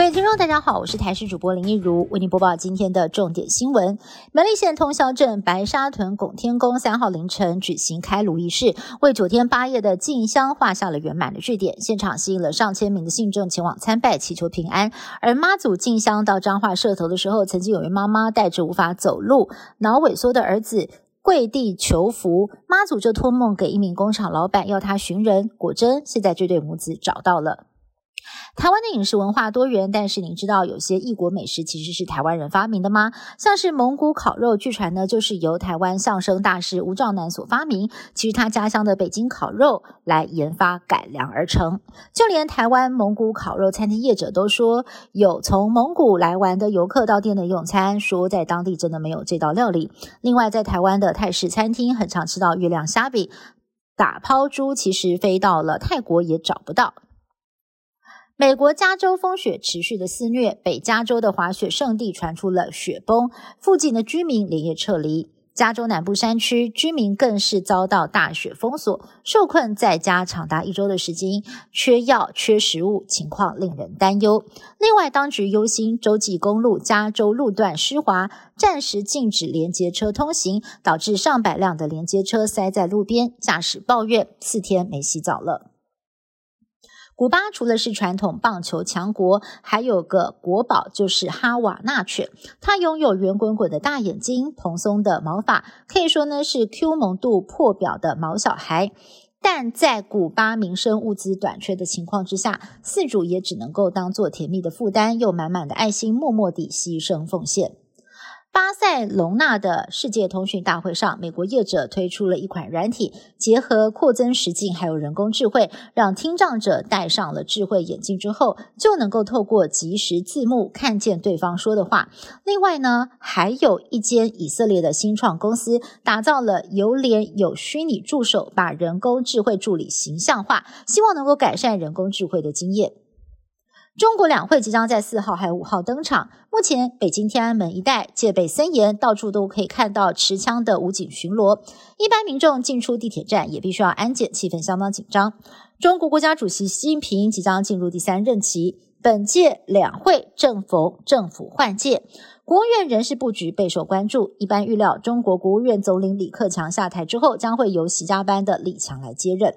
各位听众大家好，我是台视主播林一如，为您播报今天的重点新闻。苗栗县通霄镇白沙屯拱天宫三号凌晨举行开炉仪式，为九天八夜的进香画下了圆满的句点。现场吸引了上千名的信众前往参拜，祈求平安。而妈祖进香到彰化社头的时候，曾经有位妈妈带着无法走路、脑萎缩的儿子跪地求福，妈祖就托梦给一名工厂老板，要他寻人。果真，现在这对母子找到了。台湾的饮食文化多元，但是您知道有些异国美食其实是台湾人发明的吗？像是蒙古烤肉，据传呢就是由台湾相声大师吴兆南所发明，其实他家乡的北京烤肉来研发改良而成。就连台湾蒙古烤肉餐厅业者都说，有从蒙古来玩的游客到店内用餐，说在当地真的没有这道料理。另外，在台湾的泰式餐厅很常吃到月亮虾饼、打抛猪，其实飞到了泰国也找不到。美国加州风雪持续的肆虐，北加州的滑雪圣地传出了雪崩，附近的居民连夜撤离。加州南部山区居民更是遭到大雪封锁，受困在家长达一周的时间，缺药、缺食物，情况令人担忧。另外，当局忧心洲际公路加州路段湿滑，暂时禁止连接车通行，导致上百辆的连接车塞在路边，驾驶抱怨四天没洗澡了。古巴除了是传统棒球强国，还有个国宝就是哈瓦那犬。它拥有圆滚滚的大眼睛、蓬松的毛发，可以说呢是 Q 萌度破表的毛小孩。但在古巴民生物资短缺的情况之下，饲主也只能够当做甜蜜的负担，又满满的爱心，默默地牺牲奉献。巴塞隆纳的世界通讯大会上，美国业者推出了一款软体，结合扩增实境还有人工智慧，让听障者戴上了智慧眼镜之后，就能够透过即时字幕看见对方说的话。另外呢，还有一间以色列的新创公司，打造了有脸有虚拟助手，把人工智慧助理形象化，希望能够改善人工智慧的经验。中国两会即将在四号还有五号登场。目前，北京天安门一带戒备森严，到处都可以看到持枪的武警巡逻。一般民众进出地铁站也必须要安检，气氛相当紧张。中国国家主席习近平即将进入第三任期，本届两会正逢政府换届，国务院人事布局备受关注。一般预料，中国国务院总理李克强下台之后，将会由习家班的李强来接任。